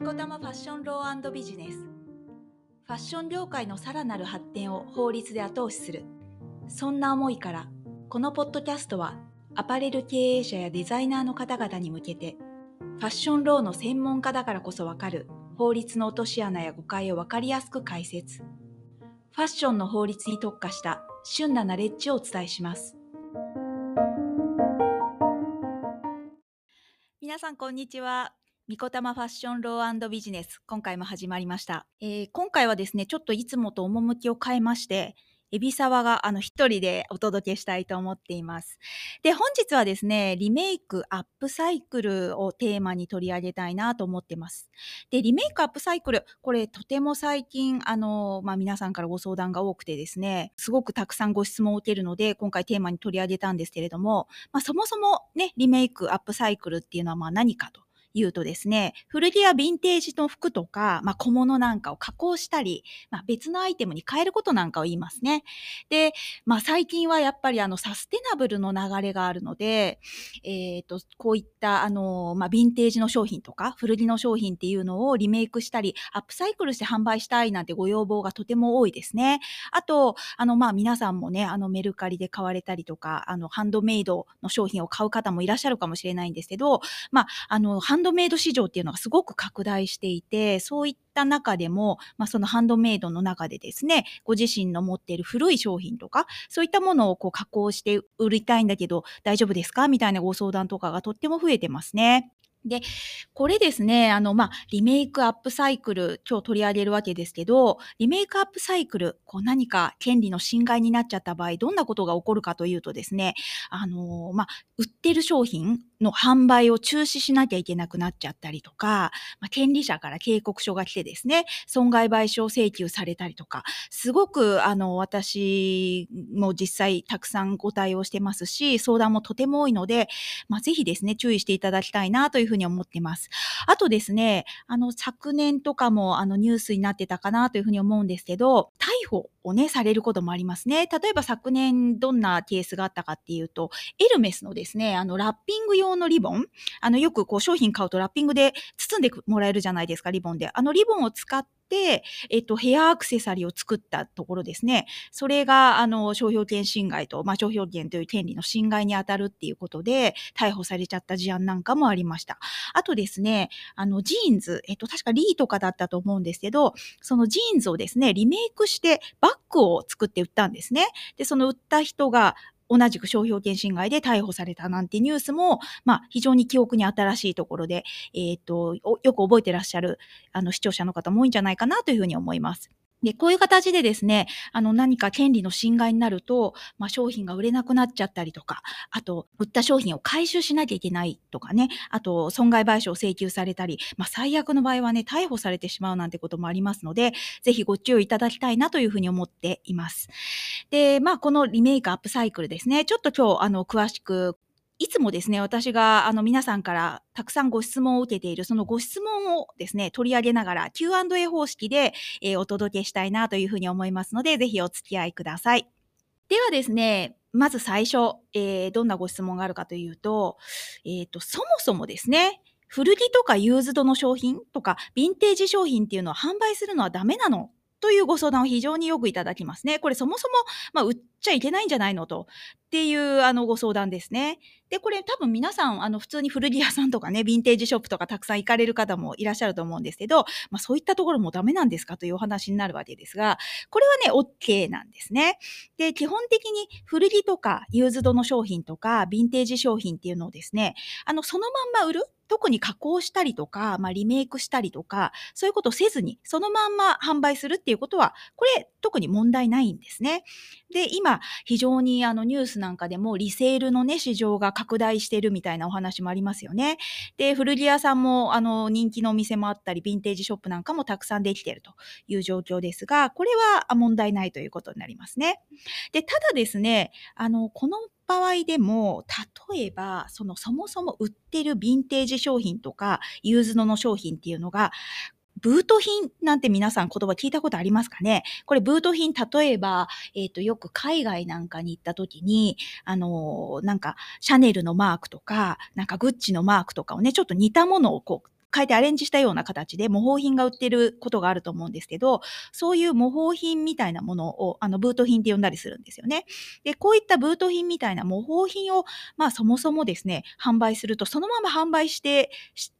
ニコタマファッションロービジネス。ファッション業界のさらなる発展を法律で後押しする。そんな思いからこのポッドキャストはアパレル経営者やデザイナーの方々に向けてファッションローの専門家だからこそわかる法律の落とし穴や誤解をわかりやすく解説。ファッションの法律に特化した旬なナレッジをお伝えします。皆さんこんにちは。みこたまファッションロービジネス今回も始まりました、えー、今回はですねちょっといつもと趣を変えまして海老沢があの一人でお届けしたいと思っています。で、本日はですね、リメイクアップサイクルをテーマに取り上げたいなと思ってます。で、リメイクアップサイクル、これとても最近、あの、まあ、皆さんからご相談が多くてですね、すごくたくさんご質問を受けるので、今回テーマに取り上げたんですけれども、まあ、そもそもね、リメイクアップサイクルっていうのはまあ何かと。言うとですね、古着やヴィンテージの服とか、まあ、小物なんかを加工したり、まあ、別のアイテムに変えることなんかを言いますね。で、まあ、最近はやっぱりあのサステナブルの流れがあるので、えっ、ー、と、こういったあの、まあ、ヴィンテージの商品とか、古着の商品っていうのをリメイクしたり、アップサイクルして販売したいなんてご要望がとても多いですね。あと、あの、まあ、皆さんもね、あの、メルカリで買われたりとか、あの、ハンドメイドの商品を買う方もいらっしゃるかもしれないんですけど、まあ、あの、ハンンドメイド市場っていうのがすごく拡大していて、そういった中でも、まあ、そのハンドメイドの中でですね、ご自身の持っている古い商品とか、そういったものをこう加工して売りたいんだけど大丈夫ですか？みたいなご相談とかがとっても増えてますね。で、これですね、あの、まあ、リメイクアップサイクル、今日取り上げるわけですけど、リメイクアップサイクル、こう何か権利の侵害になっちゃった場合、どんなことが起こるかというとですね、あの、まあ、売ってる商品の販売を中止しなきゃいけなくなっちゃったりとか、まあ、権利者から警告書が来てですね、損害賠償請求されたりとか、すごく、あの、私も実際たくさんご対応してますし、相談もとても多いので、まあ、ぜひですね、注意していただきたいなというふうに思ってます。あとですね、あの、昨年とかもあのニュースになってたかなというふうに思うんですけど、逮捕をね、されることもありますね。例えば昨年どんなケースがあったかっていうと、エルメスのですね、あの、ラッピング用のリボン、あの、よくこう商品買うとラッピングで包んでもらえるじゃないですか、リボンで。あのリボンを使って、えっと、ヘアアクセサリーを作ったところですね。それが、あの、商標権侵害と、まあ、商標権という権利の侵害に当たるっていうことで、逮捕されちゃった事案なんかもありました。あとですね、あの、ジーンズ、えっと、確かリーとかだったと思うんですけど、そのジーンズをですね、リメイクしてバッグを作って売ったんですね。で、その売った人が、同じく商標権侵害で逮捕されたなんてニュースも、まあ、非常に記憶に新しいところで、えっ、と、よく覚えてらっしゃる、あの、視聴者の方も多いんじゃないかなというふうに思います。で、こういう形でですね、あの何か権利の侵害になると、まあ、商品が売れなくなっちゃったりとか、あと、売った商品を回収しなきゃいけないとかね、あと、損害賠償を請求されたり、まあ、最悪の場合はね、逮捕されてしまうなんてこともありますので、ぜひご注意いただきたいなというふうに思っています。で、まあ、このリメイクアップサイクルですね、ちょっと今日、あの、詳しくいつもですね、私があの皆さんからたくさんご質問を受けている、そのご質問をですね、取り上げながら Q&A 方式で、えー、お届けしたいなというふうに思いますので、ぜひお付き合いください。ではですね、まず最初、えー、どんなご質問があるかというと、えっ、ー、と、そもそもですね、古着とかユーズドの商品とか、ヴィンテージ商品っていうのを販売するのはダメなのというご相談を非常によくいただきますね。これそもそも、まあ、ちゃいけないんじゃないの？と。っていうあのご相談ですね。で、これ多分皆さん、あの普通に古着屋さんとかね、ヴィンテージショップとかたくさん行かれる方もいらっしゃると思うんですけど、まあそういったところもダメなんですかというお話になるわけですが、これはね、OK なんですね。で、基本的に古着とかユーズドの商品とか、ヴィンテージ商品っていうのをですね、あの、そのまんま売る？特に加工したりとか、まあ、リメイクしたりとか、そういうことをせずに、そのまんま販売するっていうことは、これ、特に問題ないんですね。で、今、非常にあのニュースなんかでもリセールのね、市場が拡大してるみたいなお話もありますよね。で、古着屋さんもあの人気のお店もあったり、ヴィンテージショップなんかもたくさんできてるという状況ですが、これは問題ないということになりますね。で、ただですね、あの、この場合でも、例えば、そのそもそも売ってるヴィンテージ商品とか、ユーズドの商品っていうのが、ブート品なんて皆さん言葉聞いたことありますかね？これブート品、例えば、えっ、ー、と、よく海外なんかに行った時に、あのー、なんか、シャネルのマークとか、なんかグッチのマークとかをね、ちょっと似たものをこう、変えてアレンジしたような形で模倣品が売ってることがあると思うんですけど、そういう模倣品みたいなものを、あの、ブート品って呼んだりするんですよね。で、こういったブート品みたいな模倣品を、まあ、そもそもですね、販売すると、そのまま販売して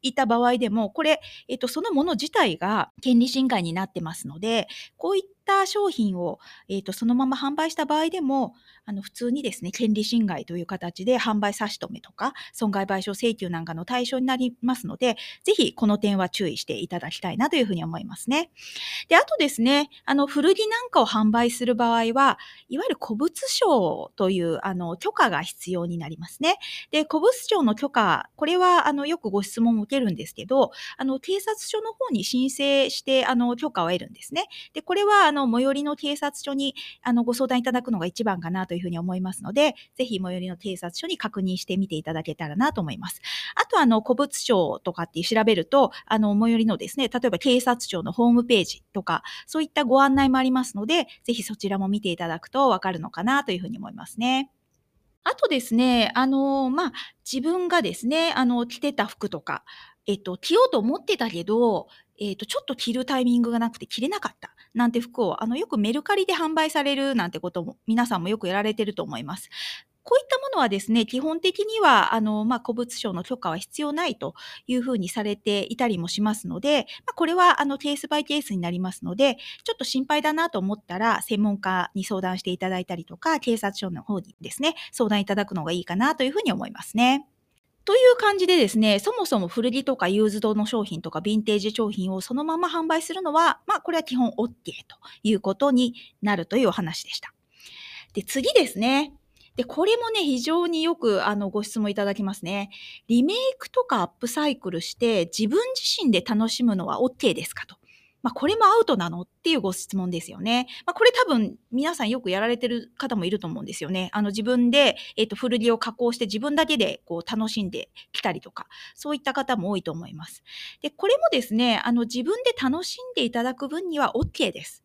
いた場合でも、これ、えっと、そのもの自体が権利侵害になってますので、こういった商品を、えっと、そのまま販売した場合でも、あの、普通にですね、権利侵害という形で販売差し止めとか、損害賠償請求なんかの対象になりますので、ぜひこの点は注意していただきたいなというふうに思いますね。で、あとですね、あの、古着なんかを販売する場合は、いわゆる古物商という、あの、許可が必要になりますね。で、古物商の許可、これは、あの、よくご質問を受けるんですけど、あの、警察署の方に申請して、あの、許可を得るんですね。で、これは、あの、の最寄りの警察署に、あの、ご相談いただくのが一番かなというふうに思いますので、ぜひ最寄りの警察署に確認してみていただけたらなと思います。あと、あの、古物商とかって調べると、あの、最寄りのですね、例えば警察庁のホームページとか、そういったご案内もありますので、ぜひそちらも見ていただくとわかるのかなというふうに思いますね。あとですね、あの、まあ、自分がですね、あの、着てた服とか、えっと、着ようと思ってたけど、えっと、ちょっと着るタイミングがなくて着れなかった。なんて服を、あの、よくメルカリで販売されるなんてことも、皆さんもよくやられてると思います。こういったものはですね、基本的には、あの、まあ、古物商の許可は必要ないというふうにされていたりもしますので、まあ、これは、あの、ケースバイケースになりますので、ちょっと心配だなと思ったら、専門家に相談していただいたりとか、警察署の方にですね、相談いただくのがいいかなというふうに思いますね。という感じでですね、そもそも古着とかユーズドの商品とかヴィンテージ商品をそのまま販売するのは、まあこれは基本 OK ということになるというお話でした。で、次ですね。で、これもね、非常によくあのご質問いただきますね。リメイクとかアップサイクルして自分自身で楽しむのは OK ですかと。まあ、これもアウトなの？っていうご質問ですよね。まあ、これ多分皆さんよくやられてる方もいると思うんですよね。あの自分で、えっ、ー、と、古着を加工して自分だけでこう楽しんできたりとか、そういった方も多いと思います。で、これもですね、あの自分で楽しんでいただく分には OK です。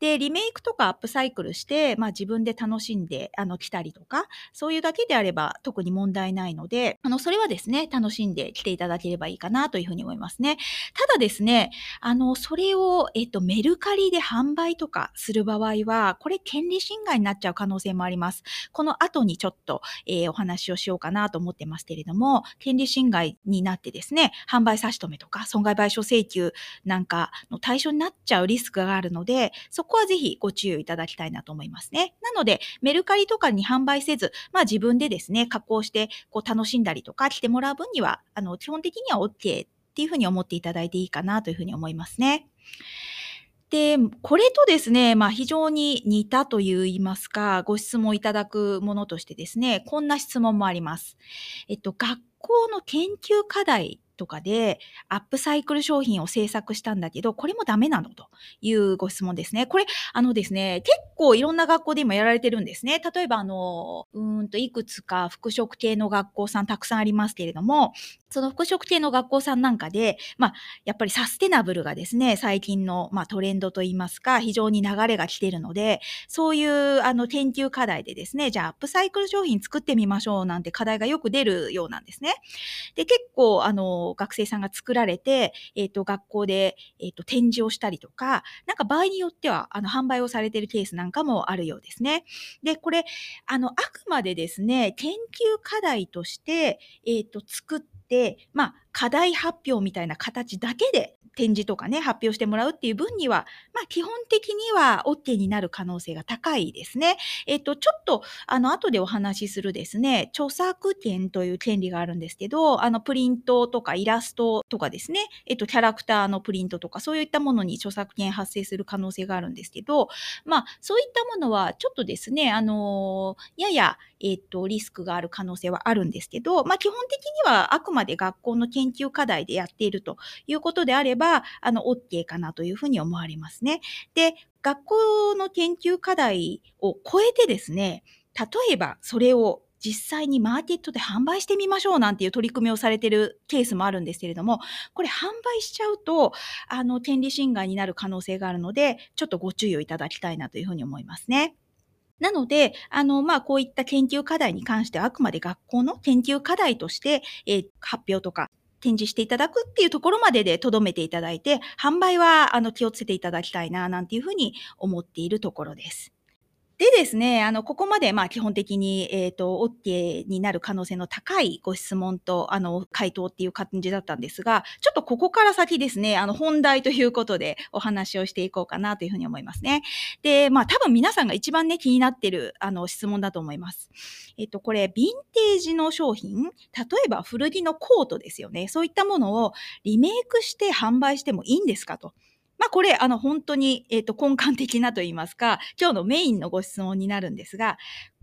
で、リメイクとかアップサイクルして、まあ自分で楽しんで、あの、来たりとか、そういうだけであれば特に問題ないので、あの、それはですね、楽しんで来ていただければいいかなというふうに思いますね。ただですね、あの、それを、えっと、メルカリで販売とかする場合は、これ権利侵害になっちゃう可能性もあります。この後にちょっと、えー、お話をしようかなと思ってますけれども、権利侵害になってですね、販売差し止めとか損害賠償請求なんかの対象になっちゃうリスクがあるので、そこはぜひご注意いただきたいなと思いますね。なので、メルカリとかに販売せず、まあ自分でですね、加工してこう楽しんだりとか来てもらう分には、あの、基本的には OK っていうふうに思っていただいていいかなというふうに思いますね。で、これとですね、まあ非常に似たと言いますか、ご質問いただくものとしてですね、こんな質問もあります。えっと、学校の研究課題とかでアップサイクル商品を制作したんだけど、これもダメなのというご質問ですね。これ、あのですね、結構いろんな学校で今やられてるんですね。例えば、あの、うんといくつか服飾系の学校さんたくさんありますけれども、その服飾系の学校さんなんかで、まあ、やっぱりサステナブルがですね、最近の、まあ、トレンドといいますか、非常に流れが来ているので、そういうあの研究課題でですね、じゃあアップサイクル商品作ってみましょうなんて課題がよく出るようなんですね。で、結構、あの、学生さんが作られて、えっ、ー、と、学校で、えっ、ー、と、展示をしたりとか、なんか場合によっては、あの、販売をされているケースなんかもあるようですね。で、これ、あの、あくまでですね、研究課題として、えっ、ー、と、作って、まあ、課題発表みたいな形だけで展示とかね、発表してもらうっていう分には、まあ基本的には OK になる可能性が高いですね。えっと、ちょっと、あの、後でお話しするですね、著作権という権利があるんですけど、あの、プリントとかイラストとかですね、えっと、キャラクターのプリントとか、そういったものに著作権発生する可能性があるんですけど、まあ、そういったものは、ちょっとですね、あのやや、えっと、リスクがある可能性はあるんですけど、まあ、基本的にはあくまで学校の研究課題でやっているということであれば、あの、OK かなというふうに思われますね。で、学校の研究課題を超えてですね、例えばそれを実際にマーケットで販売してみましょうなんていう取り組みをされているケースもあるんですけれども、これ販売しちゃうと、あの、権利侵害になる可能性があるので、ちょっとご注意をいただきたいなというふうに思いますね。なので、あの、まあ、こういった研究課題に関しては、あくまで学校の研究課題として、えー、発表とか展示していただくっていうところまでで留めていただいて、販売はあの気をつけていただきたいな、なんていうふうに思っているところです。でですね、あの、ここまで、まあ、基本的に、えっ、ー、と、OK になる可能性の高いご質問と、あの、回答っていう感じだったんですが、ちょっとここから先ですね、あの、本題ということでお話をしていこうかなというふうに思いますね。で、まあ、多分皆さんが一番ね、気になってる、あの、質問だと思います。えっ、と、これ、ヴィンテージの商品、例えば古着のコートですよね。そういったものをリメイクして販売してもいいんですかと。まあ、これ、あの、本当に、えっ、ー、と、根幹的なと言いますか、今日のメインのご質問になるんですが、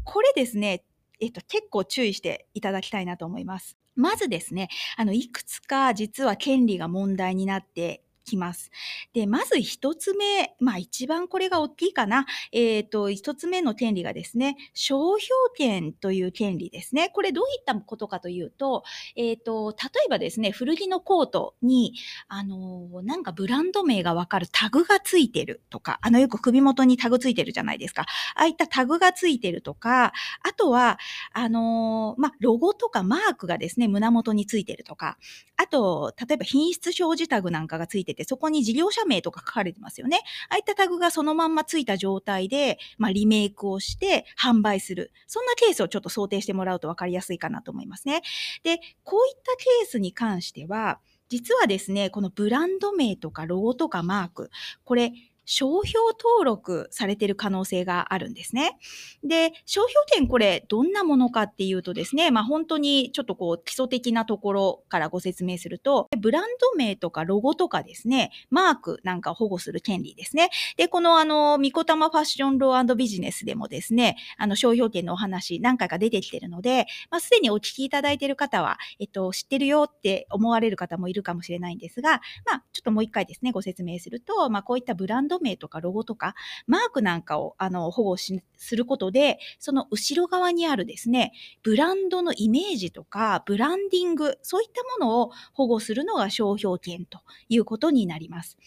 これですね、えっ、ー、と、結構注意していただきたいなと思います。まずですね、あの、いくつか実は権利が問題になってきます。で、まず一つ目、まあ一番これが大きいかな。えっ、ー、と、一つ目の権利がですね、商標権という権利ですね。これどういったことかというと、えっ、ー、と、例えばですね、古着のコートに、あの、なんかブランド名がわかるタグがついてるとか、あのよく首元にタグついてるじゃないですか。ああいったタグがついてるとか、あとは、あの、まあ、ロゴとかマークがですね、胸元についてるとか、あと、例えば品質表示タグなんかがついてるて、そこに事業者名とか書かれてますよね。ああいったタグがそのまんまついた状態で、まあ、リメイクをして販売する。そんなケースをちょっと想定してもらうと分かりやすいかなと思いますね。で、こういったケースに関しては、実はですね、このブランド名とかロゴとかマーク、これ、商標登録されている可能性があるんですね。で、商標権これどんなものかっていうとですね、まあ本当にちょっとこう基礎的なところからご説明すると、ブランド名とかロゴとかですね、マークなんかを保護する権利ですね。で、このあの、ミコタマファッションロービジネスでもですね、あの商標権のお話何回か出てきてるので、まあすでにお聞きいただいている方は、えっと、知ってるよって思われる方もいるかもしれないんですが、まあちょっともう一回ですね、ご説明すると、まあこういったブランドド名とかロゴとか、マークなんかをあの保護しすることで、その後ろ側にあるですね、ブランドのイメージとか、ブランディング、そういったものを保護するのが商標権ということになります。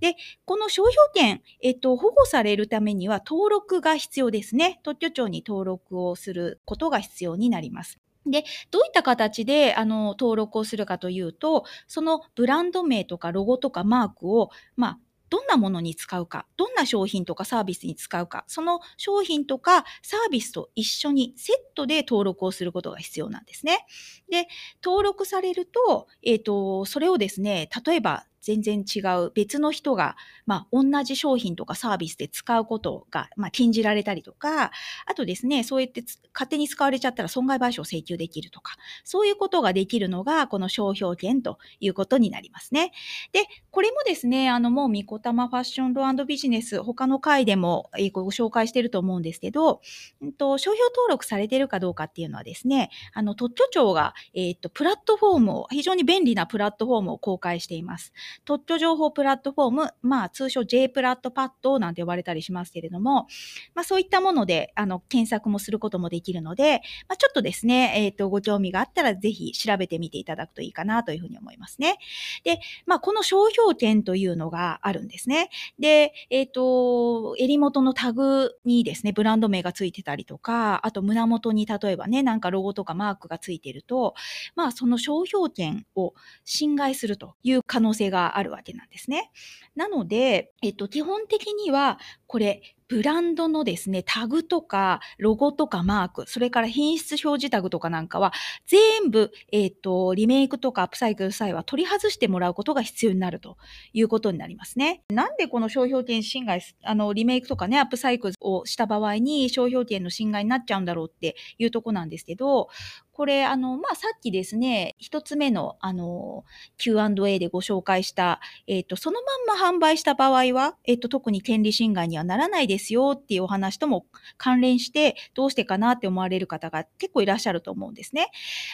で、この商標権、えっと、保護されるためには登録が必要ですね。特許庁に登録をすることが必要になります。で、どういった形で、あの、登録をするかというと、そのブランド名とかロゴとかマークを、まあ、どんなものに使うか、どんな商品とかサービスに使うか、その商品とかサービスと一緒にセットで登録をすることが必要なんですね。で、登録されると、えっ、ー、と、それをですね、例えば全然違う別の人が、まあ、同じ商品とかサービスで使うことが、まあ、禁じられたりとか、あとですね、そうやって勝手に使われちゃったら損害賠償請求できるとか、そういうことができるのが、この商標権ということになりますね。で、これもですね、あの、もう、みこたまファッションロビジネス、他の回でもご紹介してると思うんですけど、うんと、商標登録されてるかどうかっていうのはですね、あの、特許庁が、えっ、と、プラットフォームを、非常に便利なプラットフォームを公開しています。特許情報プラットフォーム、まあ通称 J プラットパッドなんて呼ばれたりしますけれども、まあそういったもので、あの、検索もすることもできるので、まあちょっとですね、えっ、ー、と、ご興味があったらぜひ調べてみていただくといいかなというふうに思いますね。で、まあこの商標権というのがあるんですね。で、えっ、ー、と、襟元のタグにですね、ブランド名がついてたりとか、あと胸元に例えばね、なんかロゴとかマークがついてると、まあその商標権を侵害するという可能性があるわけなんですね。なので、えっと、基本的には、これ、ブランドのですね、タグとか、ロゴとかマーク、それから品質表示タグとかなんかは、全部、えっ、ー、と、リメイクとかアップサイクル際は取り外してもらうことが必要になるということになりますね。なんでこの商標権侵害、あの、リメイクとかね、アップサイクルをした場合に商標権の侵害になっちゃうんだろうっていうとこなんですけど、これ、あの、まあ、さっきですね、一つ目の、あの、Q&A でご紹介した、えっ、ー、と、そのまんま販売した場合は、えっ、ー、と、特に権利侵害にはならないですよっていうお話とも関連して、どうしてかなって思われる方が結構いらっしゃると思うんですね。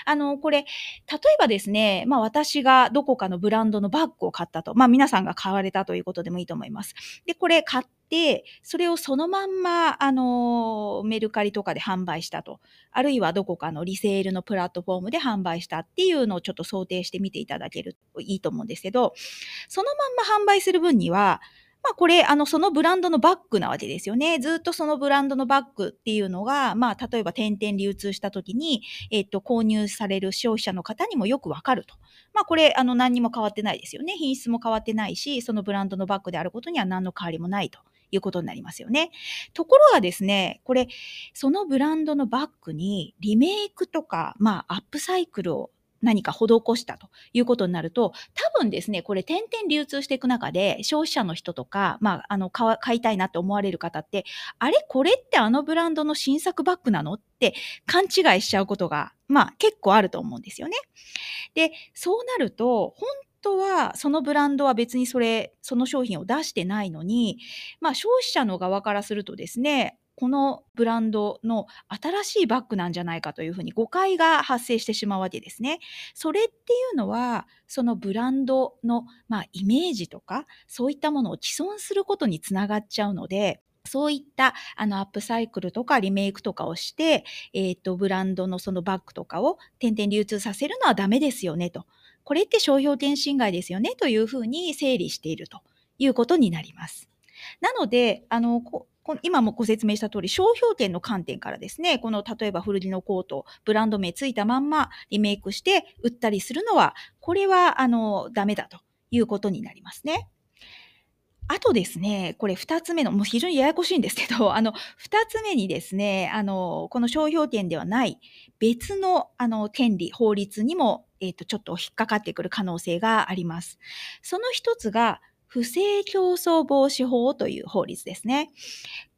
あの、これ、例えばですね、まあ、私がどこかのブランドのバッグを買ったと、まあ、皆さんが買われたということでもいいと思います。で、これ買って、それをそのまんま、あの、メルカリとかで販売したと。あるいはどこかのリセールのプラットフォームで販売したっていうのをちょっと想定してみていただけるといいと思うんですけど、そのまんま販売する分には、まあこれ、あの、そのブランドのバッグなわけですよね。ずっとそのブランドのバッグっていうのが、まあ例えば点々流通した時に、えっと、購入される消費者の方にもよくわかると。まあこれ、あの、何にも変わってないですよね。品質も変わってないし、そのブランドのバッグであることには何の変わりもないと。いうことになりますよね。ところがですね、これ、そのブランドのバッグにリメイクとか、まあ、アップサイクルを何か施したということになると、多分ですね、これ点々流通していく中で、消費者の人とか、まあ、あの、買いたいなって思われる方って、あれこれってあのブランドの新作バッグなの？って勘違いしちゃうことが、まあ、結構あると思うんですよね。で、そうなると、本当はそのブランドは別にそれ、その商品を出してないのに、まあ消費者の側からするとですね、このブランドの新しいバッグなんじゃないかというふうに誤解が発生してしまうわけですね。それっていうのは、そのブランドの、まあ、イメージとか、そういったものを既存することにつながっちゃうので、そういったあのアップサイクルとかリメイクとかをして、えっ、と、ブランドのそのバッグとかを点々流通させるのはダメですよねと。これって商標権侵害ですよねというふうに整理しているということになります。なので、あの、今もご説明した通り、商標権の観点からですね、この例えば古着のコート、ブランド名ついたまんまリメイクして売ったりするのは、これは、あの、ダメだということになりますね。あとですね、これ2つ目の、もう非常にややこしいんですけど、あの、2つ目にですね、あの、この商標権ではない別の、あの、権利、法律にも、えっ、ー、と、ちょっと引っかかってくる可能性があります。その一つが、不正競争防止法という法律ですね。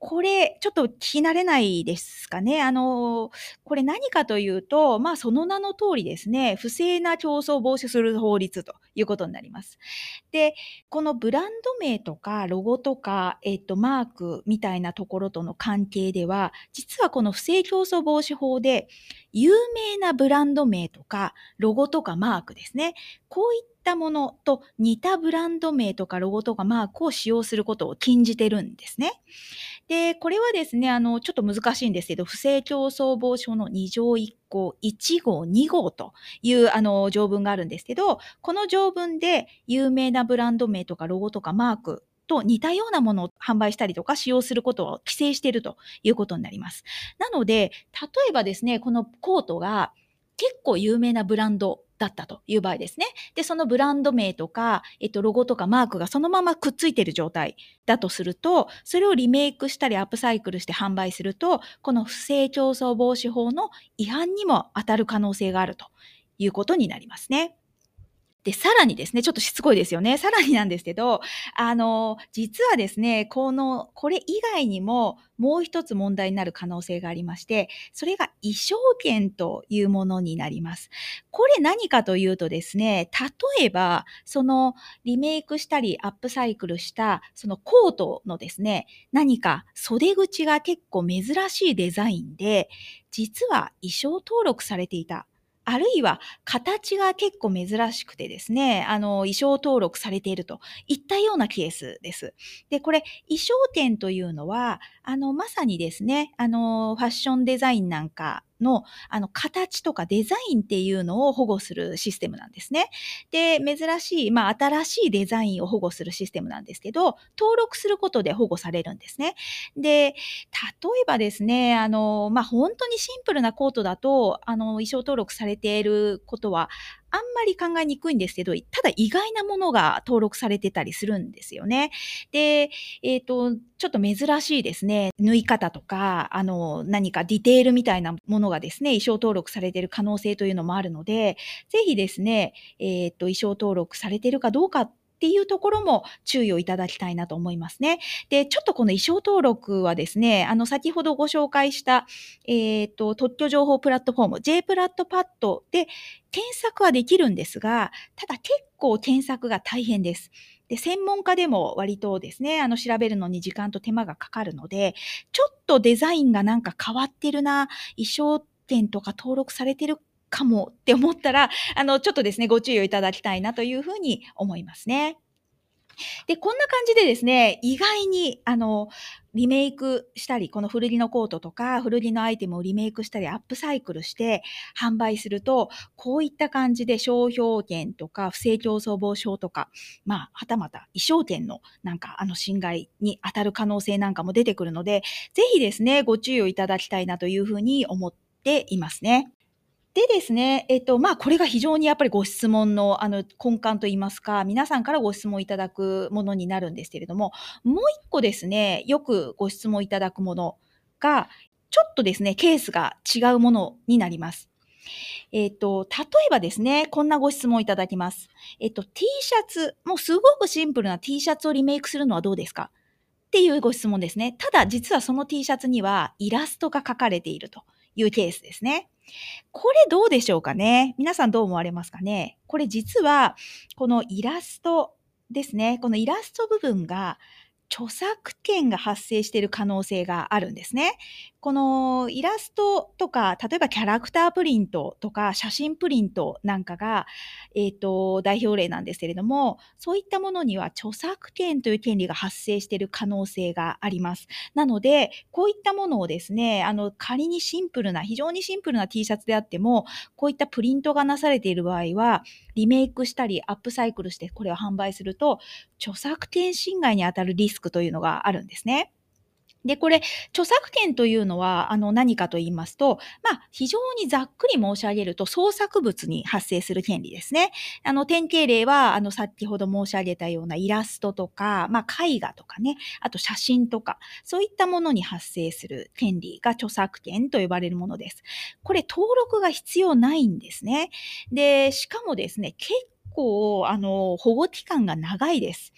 これ、ちょっと聞き慣れないですかね。あの、これ何かというと、まあその名の通りですね、不正な競争を防止する法律ということになります。で、このブランド名とかロゴとか、えっと、マークみたいなところとの関係では、実はこの不正競争防止法で、有名なブランド名とか、ロゴとかマークですね。こういったものと似たブランド名とかロゴとかマークを使用することを禁じてるんですね。で、これはですね、あの、ちょっと難しいんですけど、不正競争防止法の2条1項、1号、2号という、あの、条文があるんですけど、この条文で有名なブランド名とかロゴとかマークと似たようなものを販売したりとか使用することを規制しているということになります。なので、例えばですね、このコートが結構有名なブランドだったという場合ですね。で、そのブランド名とか、えっと、ロゴとかマークがそのままくっついてる状態だとすると、それをリメイクしたりアップサイクルして販売すると、この不正競争防止法の違反にも当たる可能性があるということになりますね。で、さらにですね、ちょっとしつこいですよね。さらになんですけど、あの、実はですね、この、これ以外にももう一つ問題になる可能性がありまして、それが衣装権というものになります。これ何かというとですね、例えば、そのリメイクしたりアップサイクルしたそのコートのですね、何か袖口が結構珍しいデザインで、実は衣装登録されていたあるいは形が結構珍しくてですね、あの、衣装登録されているといったようなケースです。で、これ、衣装店というのは、あの、まさにですね、あの、ファッションデザインなんかの、あの、形とかデザインっていうのを保護するシステムなんですね。で、珍しい、まあ、新しいデザインを保護するシステムなんですけど、登録することで保護されるんですね。で、例えばですね、あの、まあ、本当にシンプルなコートだと、あの、衣装登録されていることはあんまり考えにくいんですけど、ただ意外なものが登録されてたりするんですよね。で、えっ、ー、と、ちょっと珍しいですね、縫い方とか、あの、何かディテールみたいなものがですね、衣装登録されている可能性というのもあるので、ぜひですね、えっ、ー、と、衣装登録されているかどうかっていうところも注意をいただきたいなと思いますね。で、ちょっとこの衣装登録はですね、あの、先ほどご紹介した、えっ、ー、と、特許情報プラットフォーム、J プラットパッドで検索はできるんですが、ただ結構検索が大変です。で、専門家でも割とですね、あの、調べるのに時間と手間がかかるので、ちょっとデザインがなんか変わってるな、衣装店とか登録されてるかもって思ったら、あの、ちょっとですね、ご注意をいただきたいなというふうに思いますね。で、こんな感じでですね、意外に、あの、リメイクしたり、この古着のコートとか、古着のアイテムをリメイクしたり、アップサイクルして販売すると、こういった感じで商標権とか、不正競争防止法とか、まあ、はたまた、衣装権のなんか、あの、侵害に当たる可能性なんかも出てくるので、ぜひですね、ご注意をいただきたいなというふうに思っていますね。でですね、えっと、まあ、これが非常にやっぱりご質問の、あの、根幹といいますか、皆さんからご質問いただくものになるんですけれども、もう一個ですね、よくご質問いただくものが、ちょっとですね、ケースが違うものになります。えっ、と、例えばですね、こんなご質問いただきます。えっ、と、T シャツ、もうすごくシンプルな T シャツをリメイクするのはどうですか？っていうご質問ですね。ただ、実はその T シャツにはイラストが書かれているというケースですね。これどうでしょうかね？皆さんどう思われますかね？これ実は、このイラストですね。このイラスト部分が著作権が発生している可能性があるんですね。このイラストとか、例えばキャラクタープリントとか写真プリントなんかが、えっ、ー、と、代表例なんですけれども、そういったものには著作権という権利が発生している可能性があります。なので、こういったものをですね、あの、仮にシンプルな、非常にシンプルな T シャツであっても、こういったプリントがなされている場合は、リメイクしたりアップサイクルしてこれを販売すると、著作権侵害にあたるリスクというのがあるんですね。で、これ、著作権というのは、あの、何かと言いますと、まあ、非常にざっくり申し上げると、創作物に発生する権利ですね。あの、典型例は、あの、先ほど申し上げたようなイラストとか、まあ、絵画とかね、あと写真とか、そういったものに発生する権利が著作権と呼ばれるものです。これ、登録が必要ないんですね。で、しかもですね、結構、あの、保護期間が長いです。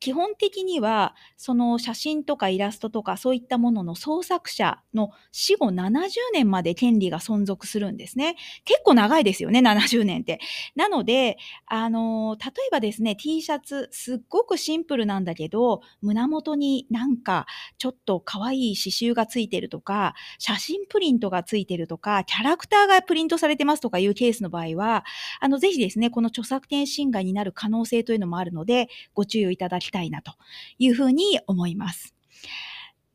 基本的には、その写真とかイラストとかそういったものの創作者の死後70年まで権利が存続するんですね。結構長いですよね、70年って。なので、あの、例えばですね、T シャツ、すっごくシンプルなんだけど、胸元になんかちょっと可愛い刺繍がついてるとか、写真プリントがついてるとか、キャラクターがプリントされてますとかいうケースの場合は、あの、ぜひですね、この著作権侵害になる可能性というのもあるので、ご注意いただききたいなというふうに思います。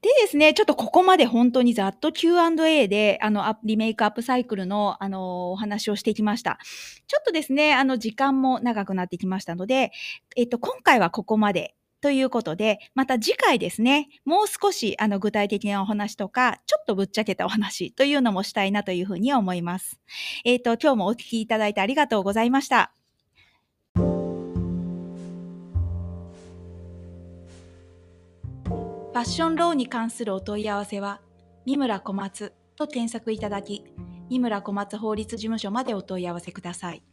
でですね、ちょっとここまで本当にざっと Q&A で、あの、リメイクアップサイクルの、あの、お話をしてきました。ちょっとですね、あの、時間も長くなってきましたので、えっと、今回はここまでということで、また次回ですね、もう少しあの具体的なお話とか、ちょっとぶっちゃけたお話というのもしたいなというふうに思います。えっ、と、今日もお聞きいただいてありがとうございました。ファッションローに関するお問い合わせは、三村小松と検索いただき、三村小松法律事務所までお問い合わせください。